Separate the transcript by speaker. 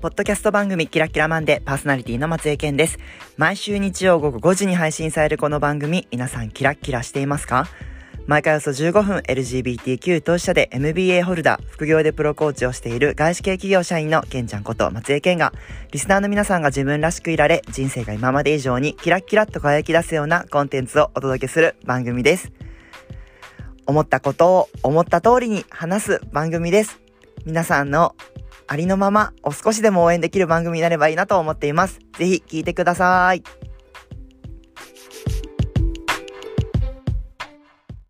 Speaker 1: ポッドキャスト番組キラキラマンデーパーソナリティの松江健です。毎週日曜午後5時に配信されるこの番組、皆さんキラキラしていますか？毎回およそ15分 LGBTQ 当事者で MBA ホルダー、副業でプロコーチをしている外資系企業社員のケンちゃんこと松江健が、リスナーの皆さんが自分らしくいられ、人生が今まで以上にキラキラと輝き出すようなコンテンツをお届けする番組です。思ったことを思った通りに話す番組です。皆さんのありのままを少しでも応援できる番組になればいいなと思っています。ぜひ聴いてください。